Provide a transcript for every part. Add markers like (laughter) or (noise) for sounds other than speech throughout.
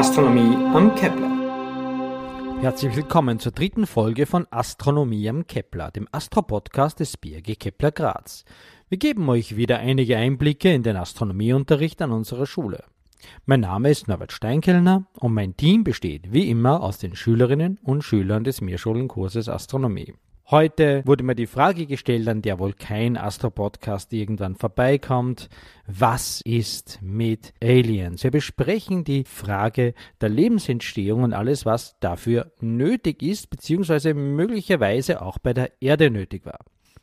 Astronomie am Kepler. Herzlich willkommen zur dritten Folge von Astronomie am Kepler, dem Astro-Podcast des BRG Kepler Graz. Wir geben euch wieder einige Einblicke in den Astronomieunterricht an unserer Schule. Mein Name ist Norbert Steinkellner und mein Team besteht wie immer aus den Schülerinnen und Schülern des Mehrschulenkurses Astronomie. Heute wurde mir die Frage gestellt, an der wohl kein Astro-Podcast irgendwann vorbeikommt. Was ist mit Aliens? Wir besprechen die Frage der Lebensentstehung und alles, was dafür nötig ist, beziehungsweise möglicherweise auch bei der Erde nötig war.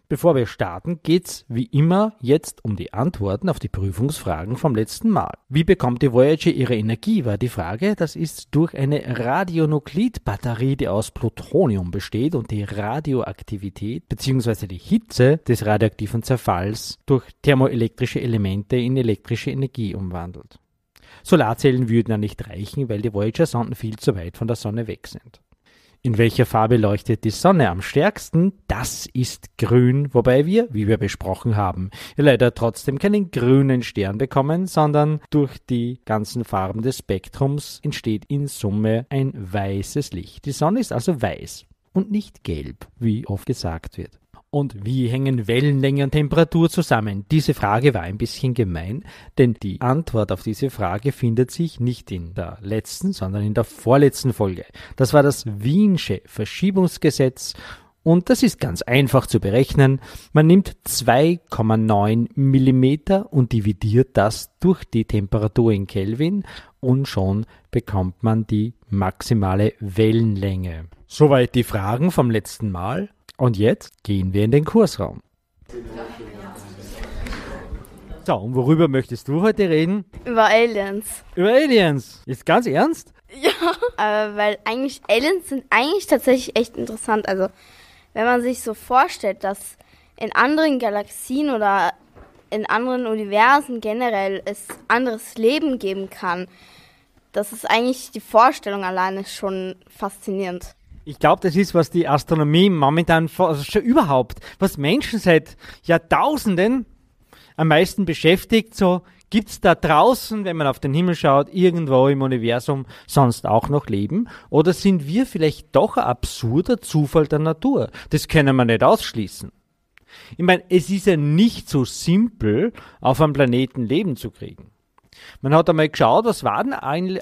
Bevor wir starten, geht's wie immer jetzt um die Antworten auf die Prüfungsfragen vom letzten Mal. Wie bekommt die Voyager ihre Energie, war die Frage. Das ist durch eine Radionuklidbatterie, die aus Plutonium besteht und die Radioaktivität bzw. die Hitze des radioaktiven Zerfalls durch thermoelektrische Elemente in elektrische Energie umwandelt. Solarzellen würden ja nicht reichen, weil die Voyager-Sonden viel zu weit von der Sonne weg sind. In welcher Farbe leuchtet die Sonne am stärksten? Das ist grün, wobei wir, wie wir besprochen haben, leider trotzdem keinen grünen Stern bekommen, sondern durch die ganzen Farben des Spektrums entsteht in Summe ein weißes Licht. Die Sonne ist also weiß und nicht gelb, wie oft gesagt wird. Und wie hängen Wellenlänge und Temperatur zusammen? Diese Frage war ein bisschen gemein, denn die Antwort auf diese Frage findet sich nicht in der letzten, sondern in der vorletzten Folge. Das war das Wiensche Verschiebungsgesetz und das ist ganz einfach zu berechnen. Man nimmt 2,9 Millimeter und dividiert das durch die Temperatur in Kelvin und schon bekommt man die maximale Wellenlänge. Soweit die Fragen vom letzten Mal. Und jetzt gehen wir in den Kursraum. So, und worüber möchtest du heute reden? Über Aliens. Über Aliens. Ist ganz ernst? Ja. Aber weil eigentlich Aliens sind eigentlich tatsächlich echt interessant. Also, wenn man sich so vorstellt, dass in anderen Galaxien oder in anderen Universen generell es anderes Leben geben kann, das ist eigentlich die Vorstellung alleine schon faszinierend. Ich glaube, das ist, was die Astronomie momentan, also schon überhaupt, was Menschen seit Jahrtausenden am meisten beschäftigt, so gibt's da draußen, wenn man auf den Himmel schaut, irgendwo im Universum sonst auch noch Leben? Oder sind wir vielleicht doch ein absurder Zufall der Natur? Das können wir nicht ausschließen. Ich meine, es ist ja nicht so simpel, auf einem Planeten Leben zu kriegen. Man hat einmal geschaut, was war denn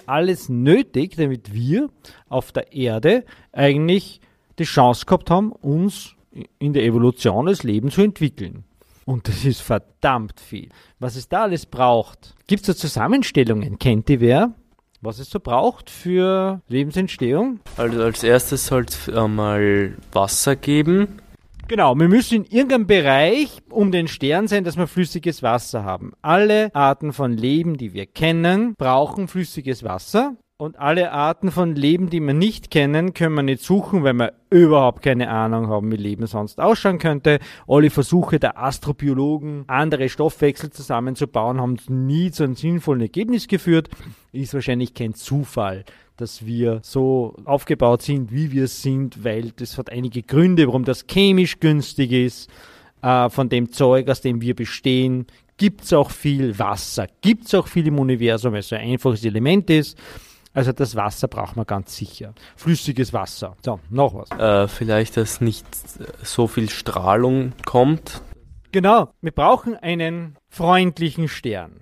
alles nötig, damit wir auf der Erde eigentlich die Chance gehabt haben, uns in der Evolution das Leben zu entwickeln. Und das ist verdammt viel. Was es da alles braucht. Gibt es da Zusammenstellungen? Kennt die wer? Was es so braucht für Lebensentstehung? Also als erstes soll es einmal Wasser geben, Genau, wir müssen in irgendeinem Bereich um den Stern sein, dass wir flüssiges Wasser haben. Alle Arten von Leben, die wir kennen, brauchen flüssiges Wasser. Und alle Arten von Leben, die wir nicht kennen, können wir nicht suchen, weil wir überhaupt keine Ahnung haben, wie Leben sonst ausschauen könnte. Alle Versuche der Astrobiologen, andere Stoffwechsel zusammenzubauen, haben nie zu einem sinnvollen Ergebnis geführt. Ist wahrscheinlich kein Zufall, dass wir so aufgebaut sind, wie wir sind, weil das hat einige Gründe, warum das chemisch günstig ist. Äh, von dem Zeug, aus dem wir bestehen, gibt es auch viel Wasser, gibt es auch viel im Universum, weil es ein einfaches Element ist. Also das Wasser braucht man ganz sicher. Flüssiges Wasser. So, noch was. Äh, vielleicht, dass nicht so viel Strahlung kommt. Genau, wir brauchen einen freundlichen Stern,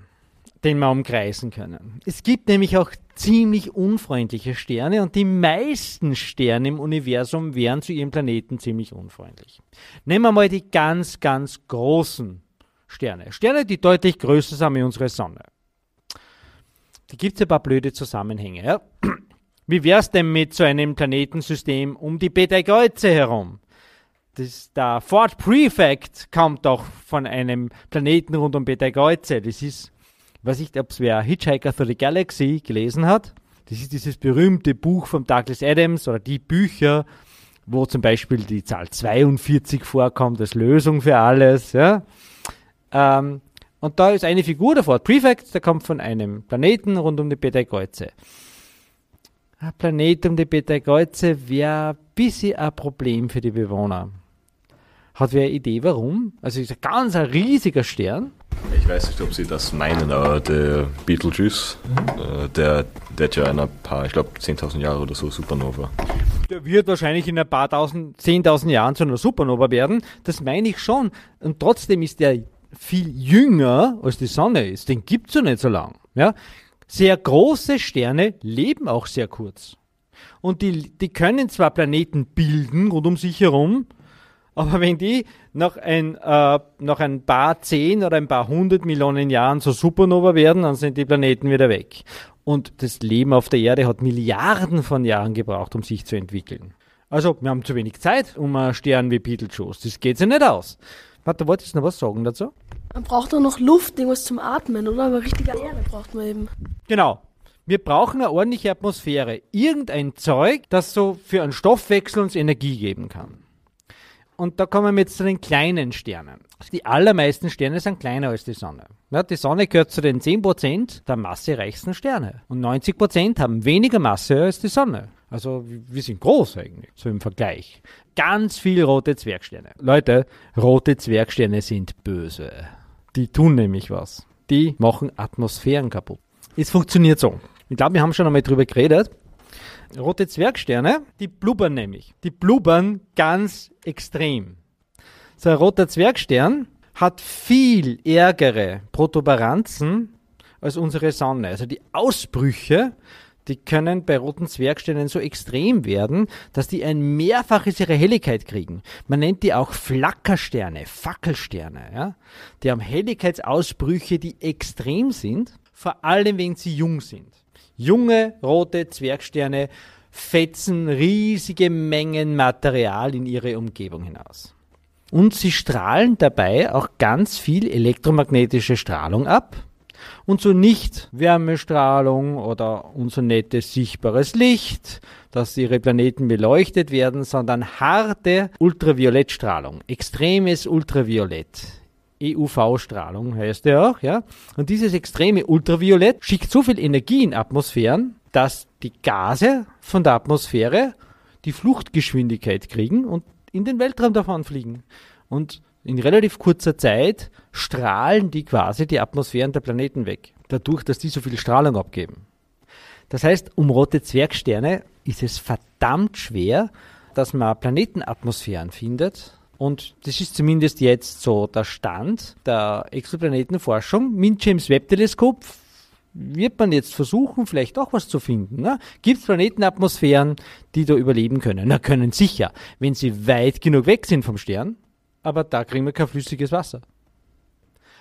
den wir umkreisen können. Es gibt nämlich auch ziemlich unfreundliche Sterne und die meisten Sterne im Universum wären zu ihrem Planeten ziemlich unfreundlich. Nehmen wir mal die ganz, ganz großen Sterne. Sterne, die deutlich größer sind wie unsere Sonne. Da gibt es ein paar blöde Zusammenhänge. Ja? Wie wäre es denn mit so einem Planetensystem um die Betelgeuse herum? Das, der Fort Prefect kommt doch von einem Planeten rund um Betelgeuse. Das ist, weiß ich, ob es wer Hitchhiker Through the Galaxy gelesen hat. Das ist dieses berühmte Buch von Douglas Adams oder die Bücher, wo zum Beispiel die Zahl 42 vorkommt als Lösung für alles. Ja? Ähm, und da ist eine Figur Fort Prefect, der kommt von einem Planeten rund um die Betelgeuse. Ein Planet um die Betelgeuse wäre ein bisschen ein Problem für die Bewohner. Hat wer eine Idee, warum? Also ist ein ganz ein riesiger Stern. Ich weiß nicht, ob Sie das meinen, aber der Beetlejuice, äh, der, der hat ja in ein paar, ich glaube 10.000 Jahre oder so Supernova. Der wird wahrscheinlich in ein paar tausend, zehntausend Jahren zu einer Supernova werden. Das meine ich schon. Und trotzdem ist der viel jünger als die Sonne ist. Den gibt's ja nicht so lang. Ja? Sehr große Sterne leben auch sehr kurz. Und die, die können zwar Planeten bilden rund um sich herum, aber wenn die nach ein, äh, nach ein paar zehn oder ein paar hundert Millionen Jahren zur Supernova werden, dann sind die Planeten wieder weg. Und das Leben auf der Erde hat Milliarden von Jahren gebraucht, um sich zu entwickeln. Also, wir haben zu wenig Zeit, um einen Stern wie Beetlejuice. Das geht sich nicht aus. Warte, wolltest du noch was sagen dazu? Man braucht auch noch Luft, irgendwas zum Atmen, oder? Aber richtige Erde braucht man eben. Genau. Wir brauchen eine ordentliche Atmosphäre. Irgendein Zeug, das so für einen Stoffwechsel uns Energie geben kann. Und da kommen wir jetzt zu den kleinen Sternen. Die allermeisten Sterne sind kleiner als die Sonne. Ja, die Sonne gehört zu den 10% der massereichsten Sterne. Und 90% haben weniger Masse als die Sonne. Also wir sind groß eigentlich, so im Vergleich. Ganz viel rote Zwergsterne. Leute, rote Zwergsterne sind böse. Die tun nämlich was. Die machen Atmosphären kaputt. Es funktioniert so. Ich glaube, wir haben schon einmal drüber geredet. Rote Zwergsterne, die blubbern nämlich. Die blubbern ganz extrem. So ein roter Zwergstern hat viel ärgere Protuberanzen als unsere Sonne. Also die Ausbrüche, die können bei roten Zwergsternen so extrem werden, dass die ein Mehrfaches ihrer Helligkeit kriegen. Man nennt die auch Flackersterne, Fackelsterne. Ja? Die haben Helligkeitsausbrüche, die extrem sind, vor allem wenn sie jung sind. Junge rote Zwergsterne fetzen riesige Mengen Material in ihre Umgebung hinaus. Und sie strahlen dabei auch ganz viel elektromagnetische Strahlung ab. Und so nicht Wärmestrahlung oder unser nettes sichtbares Licht, dass ihre Planeten beleuchtet werden, sondern harte Ultraviolettstrahlung, extremes Ultraviolett. EUV-Strahlung heißt er auch, ja. Und dieses extreme Ultraviolett schickt so viel Energie in Atmosphären, dass die Gase von der Atmosphäre die Fluchtgeschwindigkeit kriegen und in den Weltraum davon fliegen. Und in relativ kurzer Zeit strahlen die quasi die Atmosphären der Planeten weg, dadurch, dass die so viel Strahlung abgeben. Das heißt, um rote Zwergsterne ist es verdammt schwer, dass man Planetenatmosphären findet, und das ist zumindest jetzt so der Stand der Exoplanetenforschung. Mit James Webb Teleskop wird man jetzt versuchen, vielleicht auch was zu finden. Ne? Gibt es Planetenatmosphären, die da überleben können? Na, können sicher, wenn sie weit genug weg sind vom Stern, aber da kriegen wir kein flüssiges Wasser.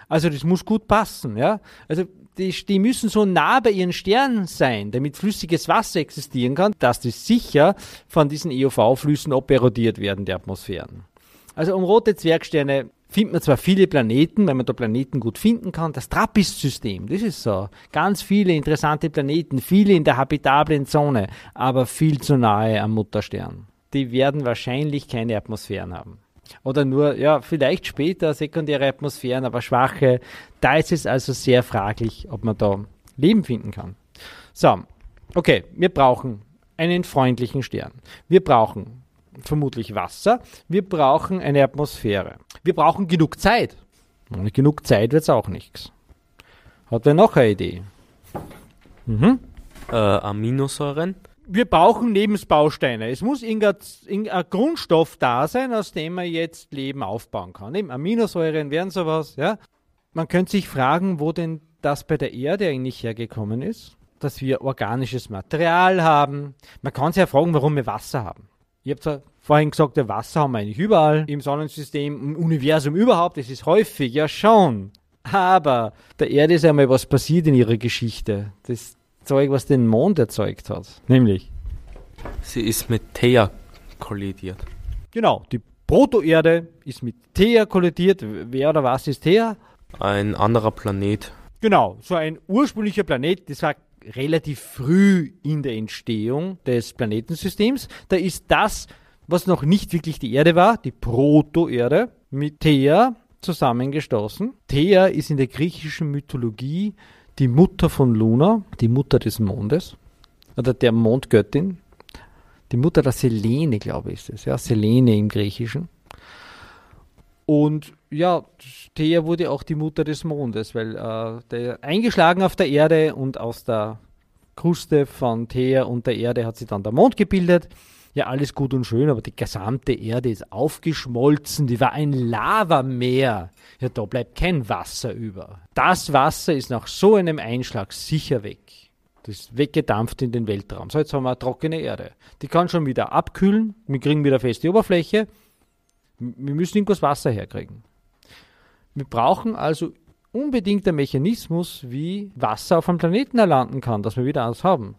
Also das muss gut passen, ja. Also die, die müssen so nah bei ihren Sternen sein, damit flüssiges Wasser existieren kann, dass die sicher von diesen EUV-Flüssen operodiert werden, die Atmosphären. Also um rote Zwergsterne findet man zwar viele Planeten, weil man da Planeten gut finden kann. Das Trappist-System, das ist so. Ganz viele interessante Planeten, viele in der habitablen Zone, aber viel zu nahe am Mutterstern. Die werden wahrscheinlich keine Atmosphären haben. Oder nur, ja, vielleicht später sekundäre Atmosphären, aber schwache. Da ist es also sehr fraglich, ob man da Leben finden kann. So, okay, wir brauchen einen freundlichen Stern. Wir brauchen vermutlich Wasser. Wir brauchen eine Atmosphäre. Wir brauchen genug Zeit. Ohne genug Zeit wird es auch nichts. Hat wer noch eine Idee? Mhm. Äh, Aminosäuren? Wir brauchen Lebensbausteine. Es muss irgendein, irgendein, Grundstoff da sein, aus dem man jetzt Leben aufbauen kann. Eben Aminosäuren wären sowas, ja. Man könnte sich fragen, wo denn das bei der Erde eigentlich hergekommen ist, dass wir organisches Material haben. Man kann sich ja fragen, warum wir Wasser haben. Ich habe vorhin gesagt, der Wasser haben wir eigentlich überall im Sonnensystem, im Universum überhaupt, das ist häufig, ja schon. Aber der Erde ist einmal was passiert in ihrer Geschichte. Das Zeug, was den Mond erzeugt hat. Nämlich. Sie ist mit Thea kollidiert. Genau, die Protoerde ist mit Thea kollidiert. Wer oder was ist Thea? Ein anderer Planet. Genau, so ein ursprünglicher Planet, das war relativ früh in der Entstehung des Planetensystems. Da ist das, was noch nicht wirklich die Erde war, die Proto-Erde, mit Thea zusammengestoßen. Thea ist in der griechischen Mythologie die Mutter von Luna, die Mutter des Mondes, oder der Mondgöttin. Die Mutter der Selene, glaube ich, ist es, ja, Selene im Griechischen. Und ja, Thea wurde auch die Mutter des Mondes, weil äh, der eingeschlagen auf der Erde und aus der Kruste von Thea und der Erde hat sich dann der Mond gebildet. Ja, alles gut und schön, aber die gesamte Erde ist aufgeschmolzen, die war ein Lavameer. Ja, da bleibt kein Wasser über. Das Wasser ist nach so einem Einschlag sicher weg. Das ist weggedampft in den Weltraum. So, jetzt haben wir eine trockene Erde. Die kann schon wieder abkühlen, wir kriegen wieder feste Oberfläche. Wir müssen irgendwas Wasser herkriegen. Wir brauchen also unbedingt einen Mechanismus, wie Wasser auf einem Planeten erlanden kann, dass wir wieder alles haben.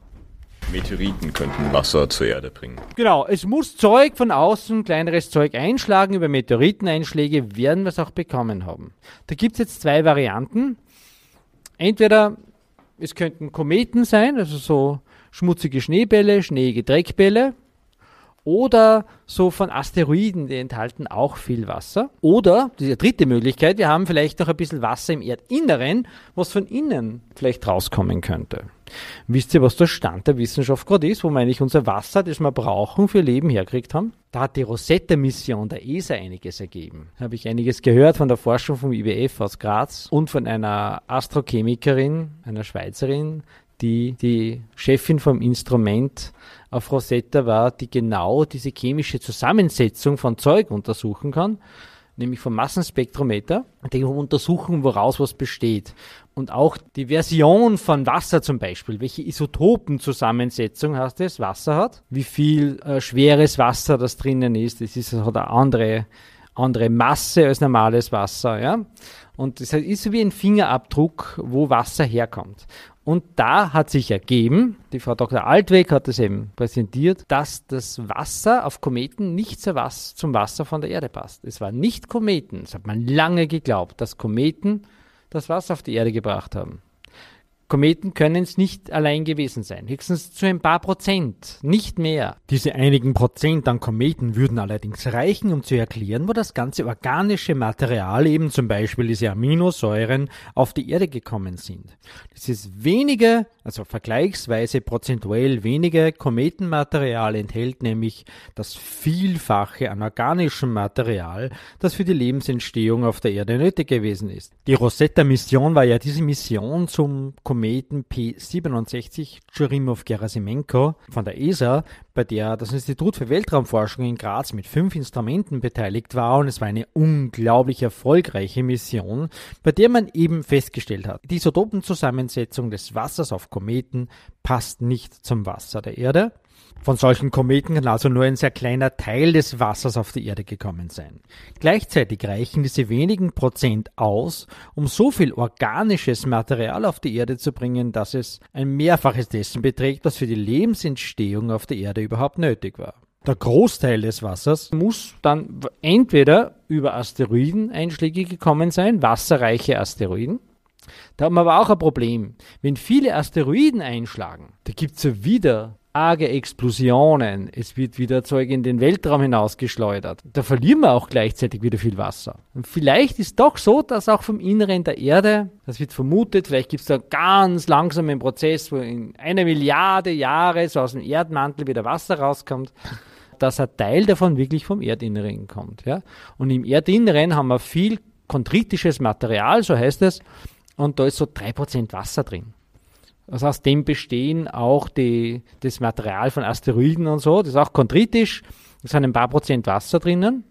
Meteoriten könnten Wasser zur Erde bringen. Genau, es muss Zeug von außen, kleineres Zeug einschlagen. Über Meteoriteneinschläge werden wir es auch bekommen haben. Da gibt es jetzt zwei Varianten. Entweder es könnten Kometen sein, also so schmutzige Schneebälle, schneeige Dreckbälle. Oder so von Asteroiden, die enthalten auch viel Wasser. Oder, die dritte Möglichkeit, wir haben vielleicht noch ein bisschen Wasser im Erdinneren, was von innen vielleicht rauskommen könnte. Wisst ihr, was der Stand der Wissenschaft gerade ist, wo wir eigentlich unser Wasser, das wir brauchen, für Leben herkriegt haben? Da hat die Rosetta-Mission der ESA einiges ergeben. Da habe ich einiges gehört von der Forschung vom IWF aus Graz und von einer Astrochemikerin, einer Schweizerin, die die Chefin vom Instrument auf Rosetta war, die genau diese chemische Zusammensetzung von Zeug untersuchen kann, nämlich vom Massenspektrometer, die untersuchen, woraus was besteht. Und auch die Version von Wasser zum Beispiel, welche Isotopenzusammensetzung heißt es, Wasser hat, wie viel äh, schweres Wasser das drinnen ist, das ist, hat eine andere, andere Masse als normales Wasser, ja. Und das ist so wie ein Fingerabdruck, wo Wasser herkommt. Und da hat sich ergeben, die Frau Dr. Altweg hat es eben präsentiert, dass das Wasser auf Kometen nicht zum Wasser von der Erde passt. Es war nicht Kometen, das hat man lange geglaubt, dass Kometen das Wasser auf die Erde gebracht haben. Kometen können es nicht allein gewesen sein, höchstens zu ein paar Prozent, nicht mehr. Diese einigen Prozent an Kometen würden allerdings reichen, um zu erklären, wo das ganze organische Material, eben zum Beispiel diese Aminosäuren, auf die Erde gekommen sind. Dieses wenige, also vergleichsweise prozentuell wenige Kometenmaterial enthält nämlich das Vielfache an organischem Material, das für die Lebensentstehung auf der Erde nötig gewesen ist. Die Rosetta-Mission war ja diese Mission zum Kometen Kometen P67 Churymow-Gerasimenko von der ESA, bei der das Institut für Weltraumforschung in Graz mit fünf Instrumenten beteiligt war und es war eine unglaublich erfolgreiche Mission, bei der man eben festgestellt hat, die Isotopenzusammensetzung des Wassers auf Kometen passt nicht zum Wasser der Erde von solchen Kometen kann also nur ein sehr kleiner Teil des Wassers auf die Erde gekommen sein. Gleichzeitig reichen diese wenigen Prozent aus, um so viel organisches Material auf die Erde zu bringen, dass es ein Mehrfaches dessen beträgt, was für die Lebensentstehung auf der Erde überhaupt nötig war. Der Großteil des Wassers muss dann entweder über Asteroideneinschläge gekommen sein, wasserreiche Asteroiden, da haben wir aber auch ein Problem. Wenn viele Asteroiden einschlagen, da gibt es ja wieder arge Explosionen, es wird wieder Zeug in den Weltraum hinausgeschleudert. Da verlieren wir auch gleichzeitig wieder viel Wasser. Und vielleicht ist doch so, dass auch vom Inneren der Erde, das wird vermutet, vielleicht gibt es da einen ganz langsamen Prozess, wo in einer Milliarde Jahre so aus dem Erdmantel wieder Wasser rauskommt, (laughs) dass ein Teil davon wirklich vom Erdinneren kommt. Ja? Und im Erdinneren haben wir viel chondritisches Material, so heißt es, und da ist so 3% Wasser drin. Also aus dem bestehen auch die, das Material von Asteroiden und so. Das ist auch chondritisch. Da sind ein paar Prozent Wasser drinnen.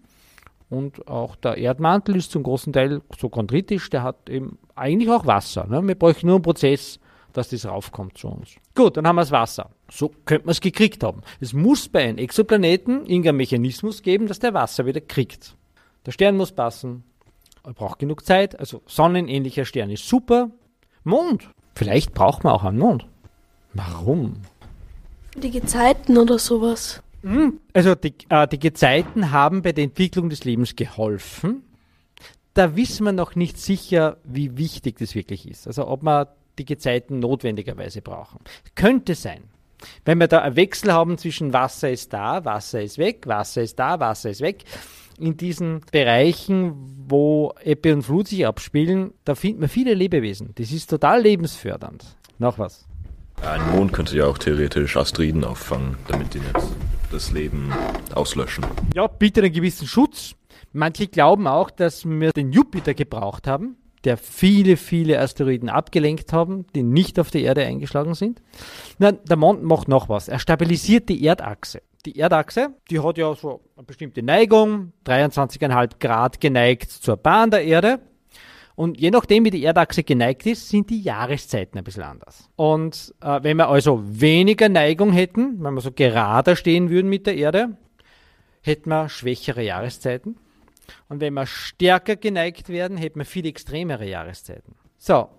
Und auch der Erdmantel ist zum großen Teil so chondritisch. Der hat eben eigentlich auch Wasser. Ne? Wir bräuchten nur einen Prozess, dass das raufkommt zu uns. Gut, dann haben wir das Wasser. So könnte man es gekriegt haben. Es muss bei einem Exoplaneten irgendeinen Mechanismus geben, dass der Wasser wieder kriegt. Der Stern muss passen. Er braucht genug Zeit. Also sonnenähnlicher Stern ist super. Mond Vielleicht braucht man auch einen Mond. Warum? Die Gezeiten oder sowas. Hm, also die, äh, die Gezeiten haben bei der Entwicklung des Lebens geholfen. Da wissen wir noch nicht sicher, wie wichtig das wirklich ist. Also ob wir die Gezeiten notwendigerweise brauchen. Könnte sein. Wenn wir da einen Wechsel haben zwischen Wasser ist da, Wasser ist weg, Wasser ist da, Wasser ist weg, in diesen Bereichen, wo Ebbe und Flut sich abspielen, da findet man viele Lebewesen. Das ist total lebensfördernd. Noch was? Ein Mond könnte ja auch theoretisch Asteroiden auffangen, damit die nicht das Leben auslöschen. Ja, bitte einen gewissen Schutz. Manche glauben auch, dass wir den Jupiter gebraucht haben, der viele, viele Asteroiden abgelenkt haben, die nicht auf die Erde eingeschlagen sind. Na, der Mond macht noch was. Er stabilisiert die Erdachse. Die Erdachse, die hat ja so eine bestimmte Neigung, 23,5 Grad geneigt zur Bahn der Erde. Und je nachdem, wie die Erdachse geneigt ist, sind die Jahreszeiten ein bisschen anders. Und äh, wenn wir also weniger Neigung hätten, wenn wir so gerader stehen würden mit der Erde, hätten wir schwächere Jahreszeiten. Und wenn wir stärker geneigt werden, hätten wir viel extremere Jahreszeiten. So,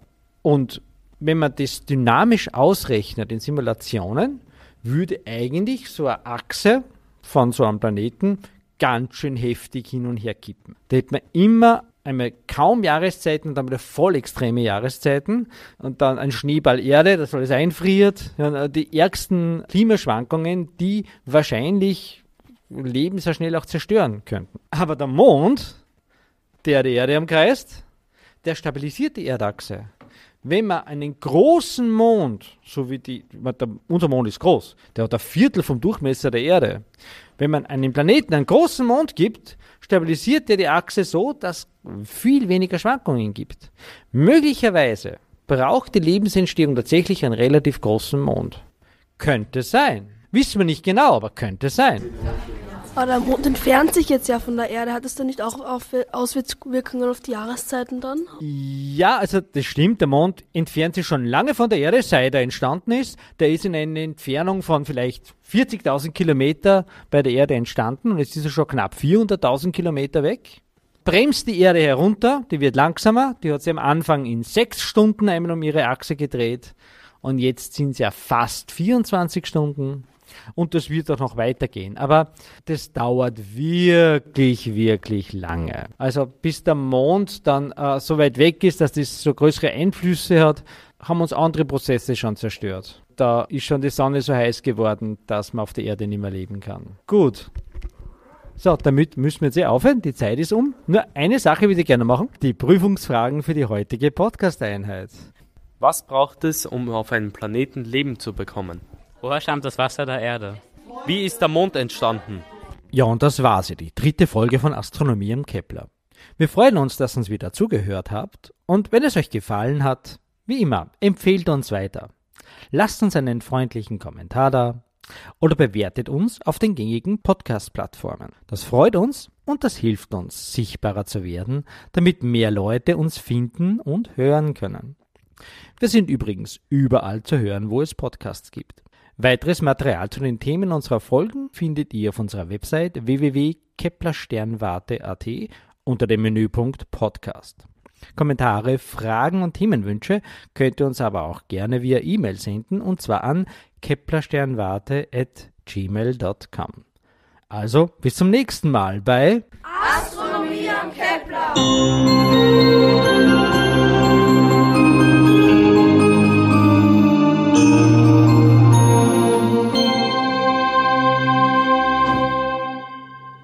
und wenn man das dynamisch ausrechnet in Simulationen, würde eigentlich so eine Achse von so einem Planeten ganz schön heftig hin und her kippen. Da hätte man immer einmal kaum Jahreszeiten und dann wieder voll extreme Jahreszeiten und dann ein Schneeball Erde, das alles einfriert. Die ärgsten Klimaschwankungen, die wahrscheinlich Leben sehr schnell auch zerstören könnten. Aber der Mond, der die Erde umkreist, der stabilisiert die Erdachse. Wenn man einen großen Mond, so wie die, der, unser Mond ist groß, der hat ein Viertel vom Durchmesser der Erde. Wenn man einem Planeten einen großen Mond gibt, stabilisiert er die Achse so, dass viel weniger Schwankungen gibt. Möglicherweise braucht die Lebensentstehung tatsächlich einen relativ großen Mond. Könnte sein. Wissen wir nicht genau, aber könnte sein. Aber der Mond entfernt sich jetzt ja von der Erde. Hat es dann nicht auch Auswirkungen auf die Jahreszeiten dann? Ja, also das stimmt. Der Mond entfernt sich schon lange von der Erde, seit er entstanden ist. Der ist in einer Entfernung von vielleicht 40.000 Kilometer bei der Erde entstanden und jetzt ist er schon knapp 400.000 Kilometer weg. Bremst die Erde herunter, die wird langsamer. Die hat sie am Anfang in sechs Stunden einmal um ihre Achse gedreht und jetzt sind sie ja fast 24 Stunden und das wird auch noch weitergehen. Aber das dauert wirklich, wirklich lange. Also bis der Mond dann äh, so weit weg ist, dass das so größere Einflüsse hat, haben uns andere Prozesse schon zerstört. Da ist schon die Sonne so heiß geworden, dass man auf der Erde nicht mehr leben kann. Gut. So, damit müssen wir jetzt eh aufhören. Die Zeit ist um. Nur eine Sache würde ich gerne machen. Die Prüfungsfragen für die heutige Podcast-Einheit. Was braucht es, um auf einem Planeten Leben zu bekommen? Woher stammt das Wasser der Erde? Wie ist der Mond entstanden? Ja, und das war sie, die dritte Folge von Astronomie im Kepler. Wir freuen uns, dass ihr uns wieder zugehört habt und wenn es euch gefallen hat, wie immer, empfehlt uns weiter. Lasst uns einen freundlichen Kommentar da oder bewertet uns auf den gängigen Podcast-Plattformen. Das freut uns und das hilft uns, sichtbarer zu werden, damit mehr Leute uns finden und hören können. Wir sind übrigens überall zu hören, wo es Podcasts gibt. Weiteres Material zu den Themen unserer Folgen findet ihr auf unserer Website www.keplersternwarte.at unter dem Menüpunkt Podcast. Kommentare, Fragen und Themenwünsche könnt ihr uns aber auch gerne via E-Mail senden und zwar an keplersternwarte.gmail.com. Also bis zum nächsten Mal bei Astronomie am Kepler.